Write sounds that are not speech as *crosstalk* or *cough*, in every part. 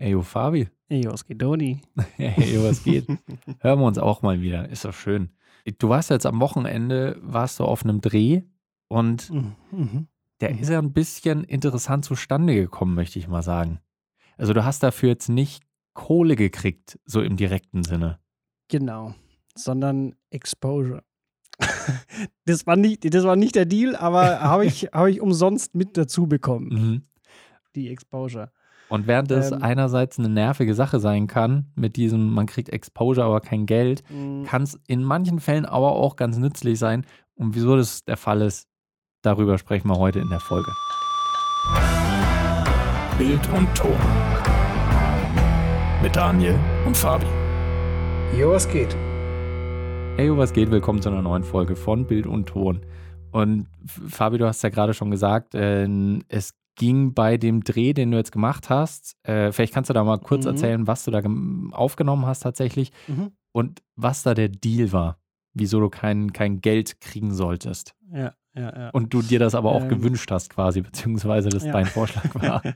Ey, yo, Fabi. Ey, was geht, Doni? *laughs* Ey, was geht? *laughs* Hören wir uns auch mal wieder. Ist doch schön. Du warst jetzt am Wochenende, warst du auf einem Dreh und Mhm. der Mhm. ist ja ein bisschen interessant zustande gekommen, möchte ich mal sagen. Also du hast dafür jetzt nicht Kohle gekriegt, so im direkten Sinne. Genau. Sondern Exposure. *laughs* das, war nicht, das war nicht der Deal, aber habe ich, hab ich umsonst mit dazu bekommen, Mhm. Die Exposure. Und während das Ähm. einerseits eine nervige Sache sein kann, mit diesem, man kriegt Exposure, aber kein Geld, Mhm. kann es in manchen Fällen aber auch ganz nützlich sein. Und wieso das der Fall ist, darüber sprechen wir heute in der Folge. Bild und Ton. Mit Daniel und Fabi. Jo, was geht? Hey, yo, was geht? Willkommen zu einer neuen Folge von Bild und Ton. Und Fabi, du hast ja gerade schon gesagt, äh, es ging bei dem Dreh, den du jetzt gemacht hast. Äh, vielleicht kannst du da mal kurz Mhm. erzählen, was du da aufgenommen hast tatsächlich Mhm. und was da der Deal war. Wieso du kein, kein Geld kriegen solltest. Ja, ja, ja. Und du dir das aber auch Ähm. gewünscht hast, quasi, beziehungsweise das Ja. dein Vorschlag war. *laughs*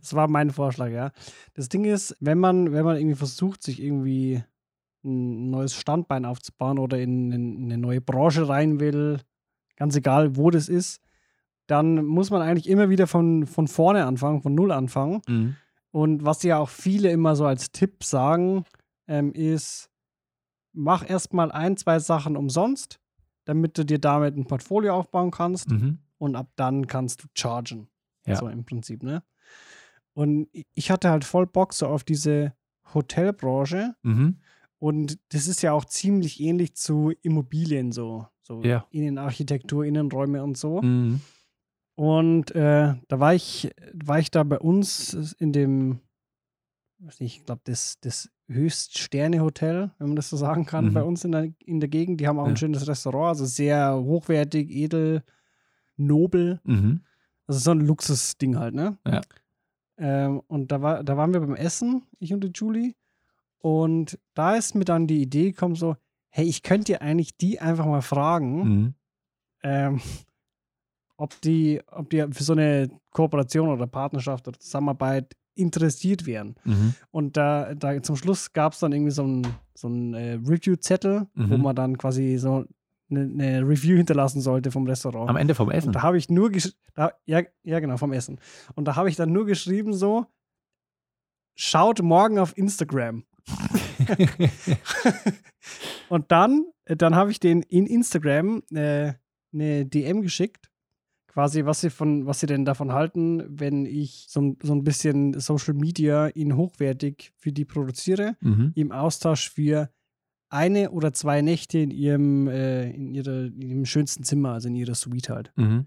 Das war mein Vorschlag, ja. Das Ding ist, wenn man, wenn man irgendwie versucht, sich irgendwie ein neues Standbein aufzubauen oder in, in eine neue Branche rein will, ganz egal, wo das ist, dann muss man eigentlich immer wieder von, von vorne anfangen, von null anfangen. Mhm. Und was ja auch viele immer so als Tipp sagen, ähm, ist, mach erstmal ein, zwei Sachen umsonst, damit du dir damit ein Portfolio aufbauen kannst Mhm. und ab dann kannst du chargen. Ja. So im Prinzip, ne? Und ich hatte halt voll Bock so auf diese Hotelbranche Mhm. und das ist ja auch ziemlich ähnlich zu Immobilien so. So Ja. Innenarchitektur, Innenräume und so. Mhm. Und äh, da war ich, war ich da bei uns in dem, ich glaube, das, das Höchststerne-Hotel, wenn man das so sagen kann, Mhm. bei uns in der, in der Gegend. Die haben auch Ja. ein schönes Restaurant, also sehr hochwertig, edel, nobel. Mhm. Also so ein Luxusding halt, ne? Ja. Ähm, und da, war, da waren wir beim Essen, ich und die Julie. Und da ist mir dann die Idee gekommen, so, hey, ich könnte ja eigentlich die einfach mal fragen, Mhm. ähm, ob die, ob die für so eine Kooperation oder Partnerschaft oder Zusammenarbeit interessiert wären. Mhm. Und da, da zum Schluss gab es dann irgendwie so einen so einen, äh, Review-Zettel, wo Mhm. man dann quasi so eine, eine Review hinterlassen sollte vom Restaurant. Am Ende vom Essen. Und da habe ich nur da, ja, ja, genau, vom Essen. Und da habe ich dann nur geschrieben so, schaut morgen auf Instagram. *laughs* *laughs* Und dann, äh, dann habe ich den in Instagram äh, eine DM geschickt, quasi, was sie von, was sie denn davon halten, wenn ich so, ein- so ein bisschen Social Media in hochwertig für die produziere, mhm. im Austausch für eine oder zwei Nächte in ihrem, äh, in ihrer, in ihrem schönsten Zimmer, also in ihrer Suite halt. Mhm.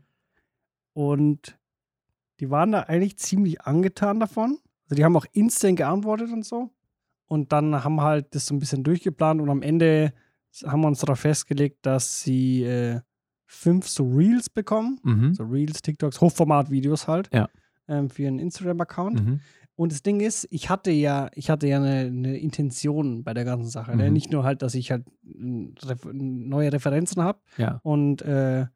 Und die waren da eigentlich ziemlich angetan davon. Also die haben auch instant geantwortet und so. Und dann haben halt das so ein bisschen durchgeplant und am Ende haben wir uns darauf festgelegt, dass sie äh, fünf so Reels bekommen. Mhm. So Reels, TikToks, Hochformat-Videos halt. Ja. Ähm, für ihren Instagram-Account. Mhm. Und das Ding ist, ich hatte ja, ich hatte ja eine, eine Intention bei der ganzen Sache. Ne? Mhm. Nicht nur halt, dass ich halt neue Referenzen habe Ja. und äh,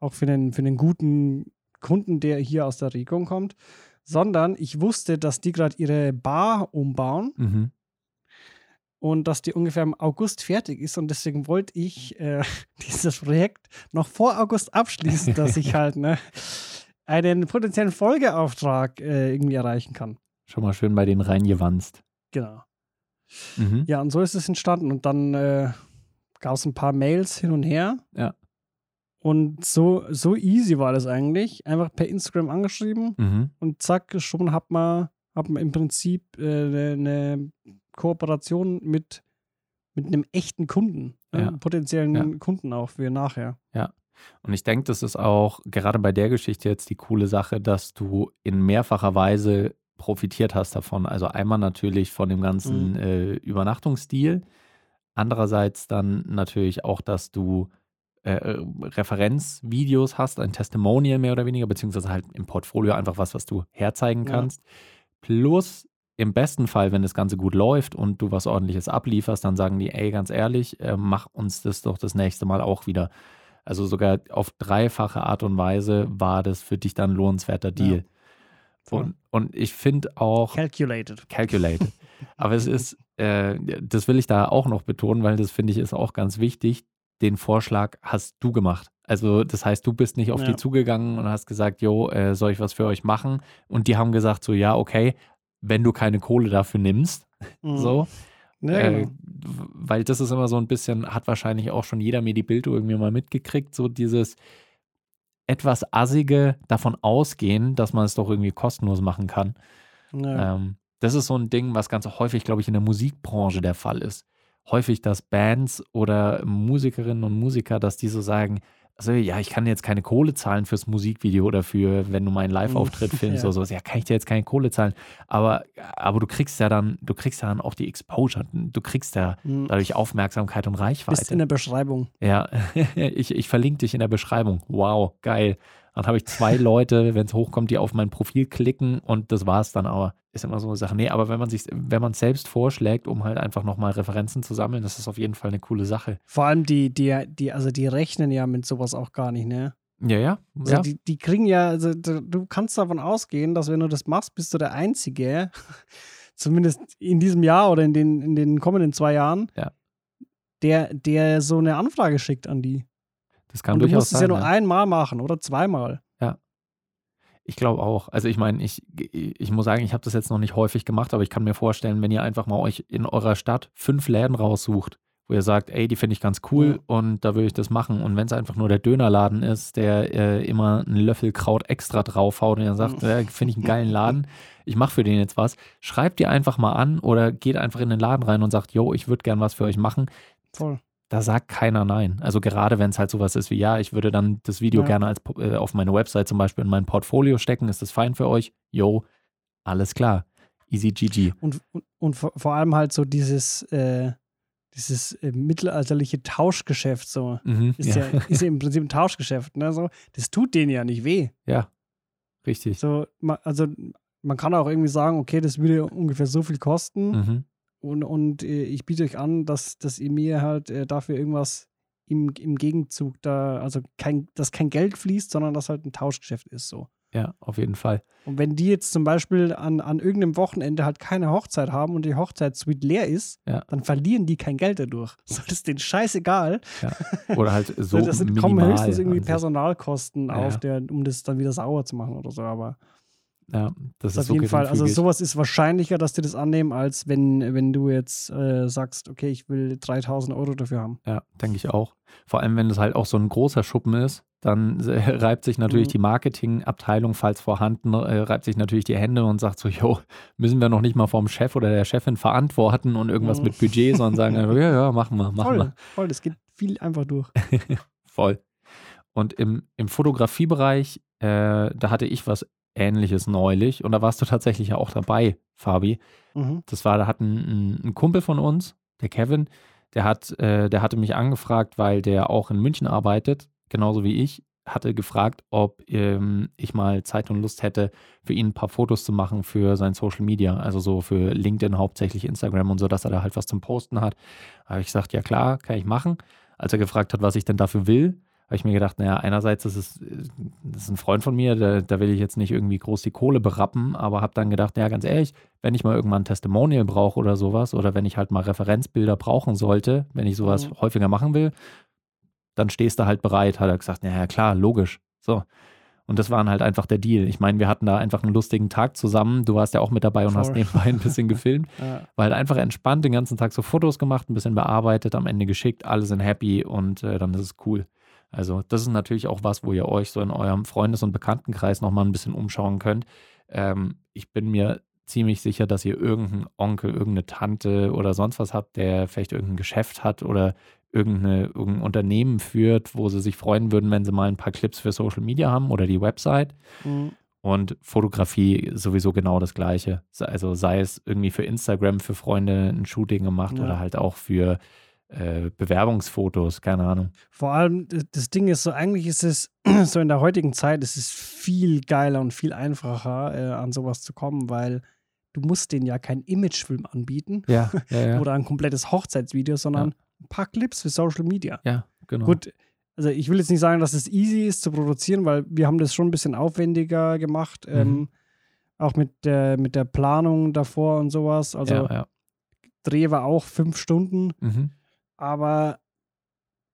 auch für einen, für einen guten Kunden, der hier aus der Region kommt, sondern ich wusste, dass die gerade ihre Bar umbauen Mhm. Und dass die ungefähr im August fertig ist und deswegen wollte ich äh, *laughs* dieses Projekt noch vor August abschließen, dass ich halt ne, einen potenziellen Folgeauftrag äh, irgendwie erreichen kann. Schon mal schön bei denen reingewanzt. Genau. Mhm. Ja, und so ist es entstanden. Und dann äh, gab es ein paar Mails hin und her. Ja. Und so, so easy war das eigentlich. Einfach per Instagram angeschrieben Mhm. und zack, schon hat man, hat man im Prinzip äh, eine Kooperation mit, mit einem echten Kunden. Ne? Ja. Einem potenziellen Ja. Kunden auch für nachher. Und ich denke, das ist auch gerade bei der Geschichte jetzt die coole Sache, dass du in mehrfacher Weise profitiert hast davon. Also einmal natürlich von dem ganzen Mhm. äh, Übernachtungsstil, andererseits dann natürlich auch, dass du äh, äh, Referenzvideos hast, ein Testimonial mehr oder weniger, beziehungsweise halt im Portfolio einfach was, was du herzeigen Ja. kannst. Plus im besten Fall, wenn das Ganze gut läuft und du was ordentliches ablieferst, dann sagen die, ey, ganz ehrlich, äh, mach uns das doch das nächste Mal auch wieder. Also sogar auf dreifache Art und Weise war das für dich dann ein lohnenswerter Deal. voll. Und, und ich finde auch Calculated. calculated. *laughs* Aber es ist, äh, das will ich da auch noch betonen, weil das finde ich ist auch ganz wichtig. Den Vorschlag hast du gemacht. Also, das heißt, du bist nicht auf Ja. die zugegangen und hast gesagt, jo, äh, soll ich was für euch machen? Und die haben gesagt, so, ja, okay, wenn du keine Kohle dafür nimmst, Mhm. so. Ja, äh, genau. weil das ist immer so ein bisschen, hat wahrscheinlich auch schon jeder Medibild irgendwie mal mitgekriegt, so dieses etwas assige davon ausgehen, dass man es doch irgendwie kostenlos machen kann. ja. Ähm, das ist so ein Ding, was ganz häufig, glaube ich, in der Musikbranche der Fall ist. Häufig, dass Bands oder Musikerinnen und Musiker, dass die so sagen, also ja, ich kann jetzt keine Kohle zahlen fürs Musikvideo oder für, wenn du meinen Live-Auftritt *laughs* filmst Ja. oder so, ja, kann ich dir jetzt keine Kohle zahlen. Aber, aber du kriegst ja dann, du kriegst ja dann auch die Exposure, du kriegst ja Mhm. dadurch Aufmerksamkeit und Bist in Reichweite. der Beschreibung. Ja, *laughs* ich, ich verlinke dich in der Beschreibung. Wow, geil. Dann habe ich zwei Leute, wenn es hochkommt, die auf mein Profil klicken und das war's dann aber. Ist immer so eine Sache. Nee, aber wenn man sich, wenn man es selbst vorschlägt, um halt einfach nochmal Referenzen zu sammeln, das ist auf jeden Fall eine coole Sache. Vor allem die, die, die, also die rechnen ja mit sowas auch gar nicht, ne? Ja, ja. Also ja. die, die kriegen ja, also du, du kannst davon ausgehen, dass wenn du das machst, bist du der Einzige, *laughs* zumindest in diesem Jahr oder in den, in den kommenden zwei Jahren, Ja. der, der so eine Anfrage schickt an die. Das kann Und du durchaus musst es sein. ja nur ja. einmal machen oder zweimal. Ich glaube auch. Also ich meine, ich, ich muss sagen, ich habe das jetzt noch nicht häufig gemacht, aber ich kann mir vorstellen, wenn ihr einfach mal euch in eurer Stadt fünf Läden raussucht, wo ihr sagt, ey, die finde ich ganz cool und da würde ich das machen. Und wenn es einfach nur der Dönerladen ist, der äh, immer einen Löffel Kraut extra draufhaut und ihr sagt, äh, finde ich einen geilen Laden, *laughs* ich mache für den jetzt was, schreibt ihr einfach mal an oder geht einfach in den Laden rein und sagt, yo, ich würde gern was für euch machen. Voll. Da sagt keiner nein. Also gerade wenn es halt sowas ist wie, ja, ich würde dann das Video Ja. gerne als, äh, auf meine Website zum Beispiel in mein Portfolio stecken, ist das fein für euch? Yo, alles klar. Easy GG. Und, und, und vor, allem halt so dieses, äh, dieses äh, mittelalterliche Tauschgeschäft so. Mhm, Ist ja. ist ja im Prinzip ein Tauschgeschäft. Ne? So, das tut denen ja nicht weh. ja, richtig. So, ma- also man kann auch irgendwie sagen, okay, das würde ungefähr so viel kosten Mhm. Und, und äh, ich biete euch an, dass, dass ihr mir halt äh, dafür irgendwas im, im Gegenzug da, also kein, dass kein Geld fließt, sondern dass halt ein Tauschgeschäft ist so. Ja, auf jeden Fall. Und wenn die jetzt zum Beispiel an, an irgendeinem Wochenende halt keine Hochzeit haben und die Hochzeitssuite leer ist, Ja. dann verlieren die kein Geld dadurch. So, das ist denen scheißegal. Oder halt *laughs* so das sind, kommen höchstens irgendwie. Personalkosten Ja, auf, ja. der, um das dann wieder sauer zu machen oder so. Aber Ja, das Das ist auf so jeden Fall. Also sowas ist wahrscheinlicher, dass die das annehmen, als wenn, wenn du jetzt äh, sagst, okay, ich will 3000 Euro dafür haben. Ja, denke ich auch. Vor allem, wenn das halt auch so ein großer Schuppen ist, dann äh, *laughs* reibt sich natürlich Mhm. die Marketingabteilung, falls vorhanden, äh, reibt sich natürlich die Hände und sagt so, jo, müssen wir noch nicht mal vom Chef oder der Chefin verantworten und irgendwas Mhm. mit Budget, sondern sagen, *laughs* ja, ja, machen wir, machen voll, wir. voll, das geht viel einfach durch. *laughs* Voll. Und im, im Fotografiebereich, äh, da hatte ich was Ähnliches neulich und da warst du tatsächlich ja auch dabei, Fabi. Mhm. Das war, da hat ein, ein, Kumpel von uns, der Kevin, der hat, äh, der hatte mich angefragt, weil der auch in München arbeitet, genauso wie ich, hatte gefragt, ob ähm, ich mal Zeit und Lust hätte, für ihn ein paar Fotos zu machen für sein Social Media, also so für LinkedIn, hauptsächlich Instagram und so, dass er da halt was zum Posten hat. Da habe ich gesagt, ja klar, kann ich machen. Als er gefragt hat, was ich denn dafür will, habe ich mir gedacht, naja, einerseits ist es äh, das ist ein Freund von mir, da, da will ich jetzt nicht irgendwie groß die Kohle berappen, aber habe dann gedacht, ja, ganz ehrlich, wenn ich mal irgendwann ein Testimonial brauche oder sowas oder wenn ich halt mal Referenzbilder brauchen sollte, wenn ich sowas Mhm. häufiger machen will, dann stehst du halt bereit, hat er gesagt, naja, klar, logisch. So. Und das war halt einfach der Deal. Ich meine, wir hatten da einfach einen lustigen Tag zusammen. Du warst ja auch mit dabei und hast Voll. nebenbei ein bisschen *laughs* gefilmt. Ja, War halt einfach entspannt den ganzen Tag so Fotos gemacht, ein bisschen bearbeitet, am Ende geschickt, alle sind happy und äh, dann ist es cool. Also das ist natürlich auch was, wo ihr euch so in eurem Freundes- und Bekanntenkreis nochmal ein bisschen umschauen könnt. Ähm, ich bin mir ziemlich sicher, dass ihr irgendeinen Onkel, irgendeine Tante oder sonst was habt, der vielleicht irgendein Geschäft hat oder irgendeine, irgendein Unternehmen führt, wo sie sich freuen würden, wenn sie mal ein paar Clips für Social Media haben oder die Website. Mhm. Und Fotografie sowieso genau das Gleiche. Also sei es irgendwie für Instagram für Freunde ein Shooting gemacht Ja. oder halt auch für äh, Bewerbungsfotos, keine Ahnung. Vor allem, das Ding ist so, eigentlich ist es *clears throat* so in der heutigen Zeit, es ist viel geiler und viel einfacher, äh, an sowas zu kommen, weil du musst denen ja keinen Imagefilm anbieten Ja, ja, *laughs* ja. oder ein komplettes Hochzeitsvideo, sondern ein paar Clips für Social Media. ja, genau. Gut, also ich will jetzt nicht sagen, dass es easy ist zu produzieren, weil wir haben das schon ein bisschen aufwendiger gemacht. Mhm. Ähm, Auch mit der, mit der Planung davor und sowas. Also. Dreh war auch fünf Stunden. Mhm. Aber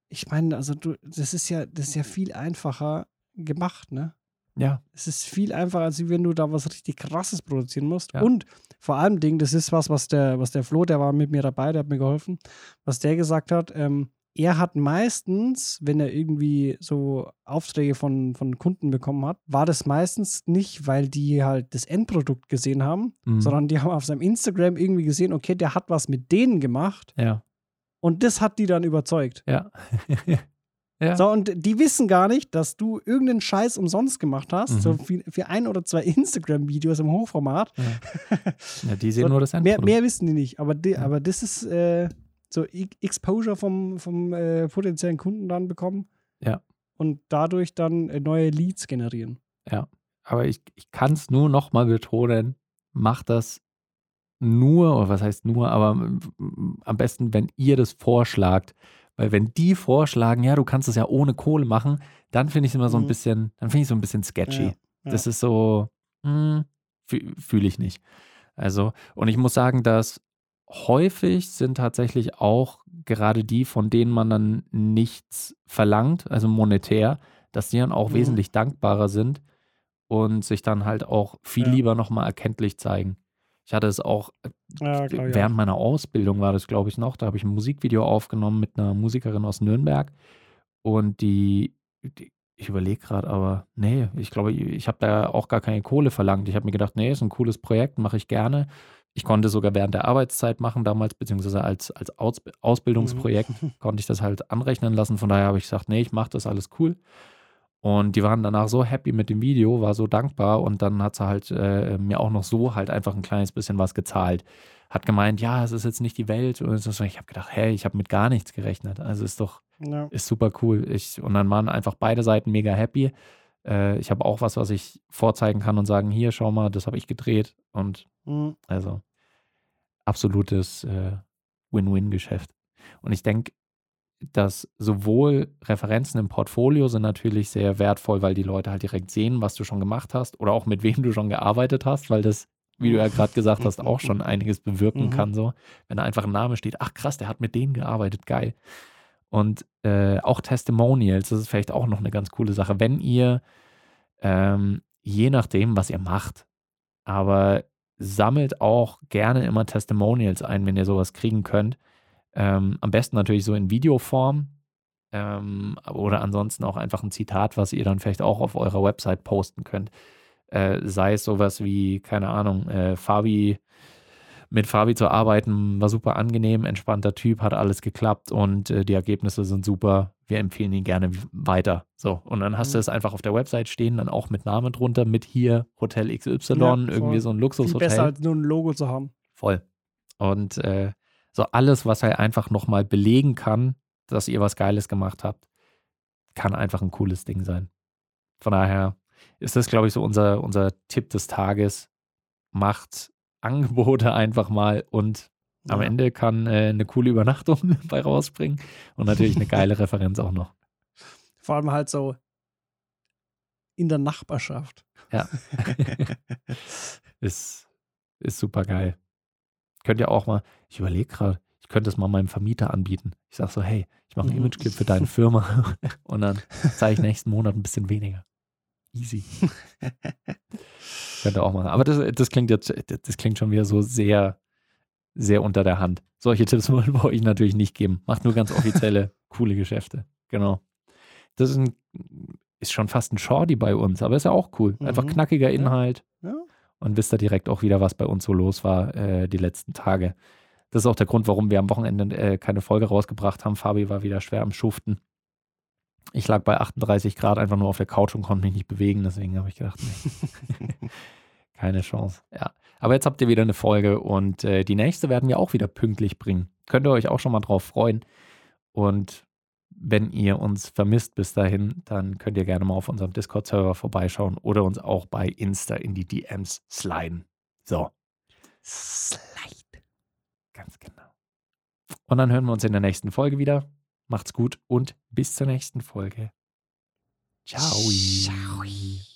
ich meine, also du, das ist ja, das ist ja viel einfacher gemacht, ne? Ja, Es ist viel einfacher, als wenn du da was richtig krasses produzieren musst. Ja. Und vor allem Ding, das ist was, was der, was der Flo, der war mit mir dabei, der hat mir geholfen, was der gesagt hat, ähm, er hat meistens, wenn er irgendwie so Aufträge von, von Kunden bekommen hat, war das meistens nicht, weil die halt das Endprodukt gesehen haben, Mhm. sondern die haben auf seinem Instagram irgendwie gesehen, okay, der hat was mit denen gemacht ja, und das hat die dann überzeugt. ja. *laughs* ja. So, und die wissen gar nicht, dass du irgendeinen Scheiß umsonst gemacht hast, Mhm. so für, für ein oder zwei *laughs* Instagram-Videos im Hochformat. *laughs* ja, die sehen So, nur das Mehr, Endprodukt. mehr wissen die nicht, aber, die, Ja. aber das ist äh, so E- Exposure vom, vom äh, potenziellen Kunden dann bekommen. Ja. Und dadurch dann äh, neue Leads generieren. Aber ich, ich kann es nur noch mal betonen, macht das nur, oder was heißt nur, aber mm, am besten, wenn ihr das vorschlagt. Weil wenn die vorschlagen, ja, du kannst es ja ohne Kohle machen, dann finde ich es immer so ein Mhm. bisschen, dann finde ich so ein bisschen sketchy. Ja, ja. Das ist so, fühle ich nicht. Also, und ich muss sagen, dass häufig sind tatsächlich auch gerade die, von denen man dann nichts verlangt, also monetär, dass die dann auch Mhm. wesentlich dankbarer sind und sich dann halt auch viel Ja. lieber nochmal erkenntlich zeigen. Ich hatte es auch, äh, Ja, ich während auch. meiner Ausbildung war das, glaube ich, noch, da habe ich ein Musikvideo aufgenommen mit einer Musikerin aus Nürnberg und die, die ich überlege gerade, aber nee, ich glaube, ich habe da auch gar keine Kohle verlangt. Ich habe mir gedacht, nee, ist ein cooles Projekt, mache ich gerne. Ich konnte sogar während der Arbeitszeit machen damals, beziehungsweise als, als Aus Ausbildungsprojekt *laughs* konnte ich das halt anrechnen lassen. Von daher habe ich gesagt, nee, ich mache das alles cool. Und die waren danach so happy mit dem Video, war so dankbar und dann hat sie halt äh, mir auch noch so halt einfach ein kleines bisschen was gezahlt. Hat gemeint, ja, es ist jetzt nicht die Welt. Und so, ich habe gedacht, hey, ich habe mit gar nichts gerechnet. Also ist doch, Ja. ist super cool. Ich, und dann waren einfach beide Seiten mega happy. Äh, ich habe auch was, was ich vorzeigen kann und sagen, hier, schau mal, das habe ich gedreht. Und Mhm. also absolutes äh, Win-Win-Geschäft. Und ich denke, dass sowohl Referenzen im Portfolio sind natürlich sehr wertvoll, weil die Leute halt direkt sehen, was du schon gemacht hast oder auch mit wem du schon gearbeitet hast, weil das, wie du ja gerade gesagt hast, auch schon *laughs* einiges bewirken Mhm. kann. So, wenn da einfach ein Name steht, ach krass, der hat mit denen gearbeitet, geil. Und äh, auch Testimonials, das ist vielleicht auch noch eine ganz coole Sache. Wenn ihr, ähm, je nachdem, was ihr macht, aber sammelt auch gerne immer Testimonials ein, wenn ihr sowas kriegen könnt. Ähm, am besten natürlich so in Videoform ähm, oder ansonsten auch einfach ein Zitat, was ihr dann vielleicht auch auf eurer Website posten könnt. Äh, sei es sowas wie, keine Ahnung, äh, Fabi, mit Fabi zu arbeiten war super angenehm, entspannter Typ, hat alles geklappt und äh, die Ergebnisse sind super. Wir empfehlen ihn gerne weiter. So, und dann hast du Mhm. es einfach auf der Website stehen, dann auch mit Namen drunter, mit hier Hotel XY, Ja, irgendwie so ein Viel Luxushotel. besser als nur ein Logo zu haben. Voll. Und äh, so alles, was er einfach nochmal belegen kann, dass ihr was Geiles gemacht habt, kann einfach ein cooles Ding sein. Von daher ist das, glaube ich, so unser, unser Tipp des Tages. Macht Angebote *laughs* einfach mal und am Ja. Ende kann äh, eine coole Übernachtung *laughs* bei rausspringen und natürlich eine geile *laughs* Referenz auch noch. Vor allem halt so in der Nachbarschaft. Ja. ist, ist super geil. Könnt ihr auch mal, ich überlege gerade, ich könnte es mal meinem Vermieter anbieten. Ich sage so, hey, ich mache einen Mhm. Imageclip für deine Firma *laughs* und dann zahle ich nächsten Monat ein bisschen weniger. Easy. Könnt ihr auch machen. Aber das, das klingt jetzt, das klingt schon wieder so sehr, sehr unter der Hand. Solche Tipps *laughs* wollen wir euch natürlich nicht geben. Macht nur ganz offizielle, coole Geschäfte. Genau. Das ist, ein, ist schon fast ein Shorty bei uns, aber ist ja auch cool. Einfach Mhm. knackiger Ja. Inhalt Ja. Und wisst ihr direkt auch wieder, was bei uns so los war äh, die letzten Tage. Das ist auch der Grund, warum wir am Wochenende äh, keine Folge rausgebracht haben. Fabi war wieder schwer am Schuften. Ich lag bei 38 Grad einfach nur auf der Couch und konnte mich nicht bewegen, deswegen habe ich gedacht, nee. *laughs* keine Chance. Ja. Aber jetzt habt ihr wieder eine Folge und äh, die nächste werden wir auch wieder pünktlich bringen. Könnt ihr euch auch schon mal drauf freuen. Und wenn ihr uns vermisst bis dahin, dann könnt ihr gerne mal auf unserem Discord-Server vorbeischauen oder uns auch bei Insta in die DMs sliden. So. Slide. Ganz genau. Und dann hören wir uns in der nächsten Folge wieder. Macht's gut und bis zur nächsten Folge. Ciao. Ciao.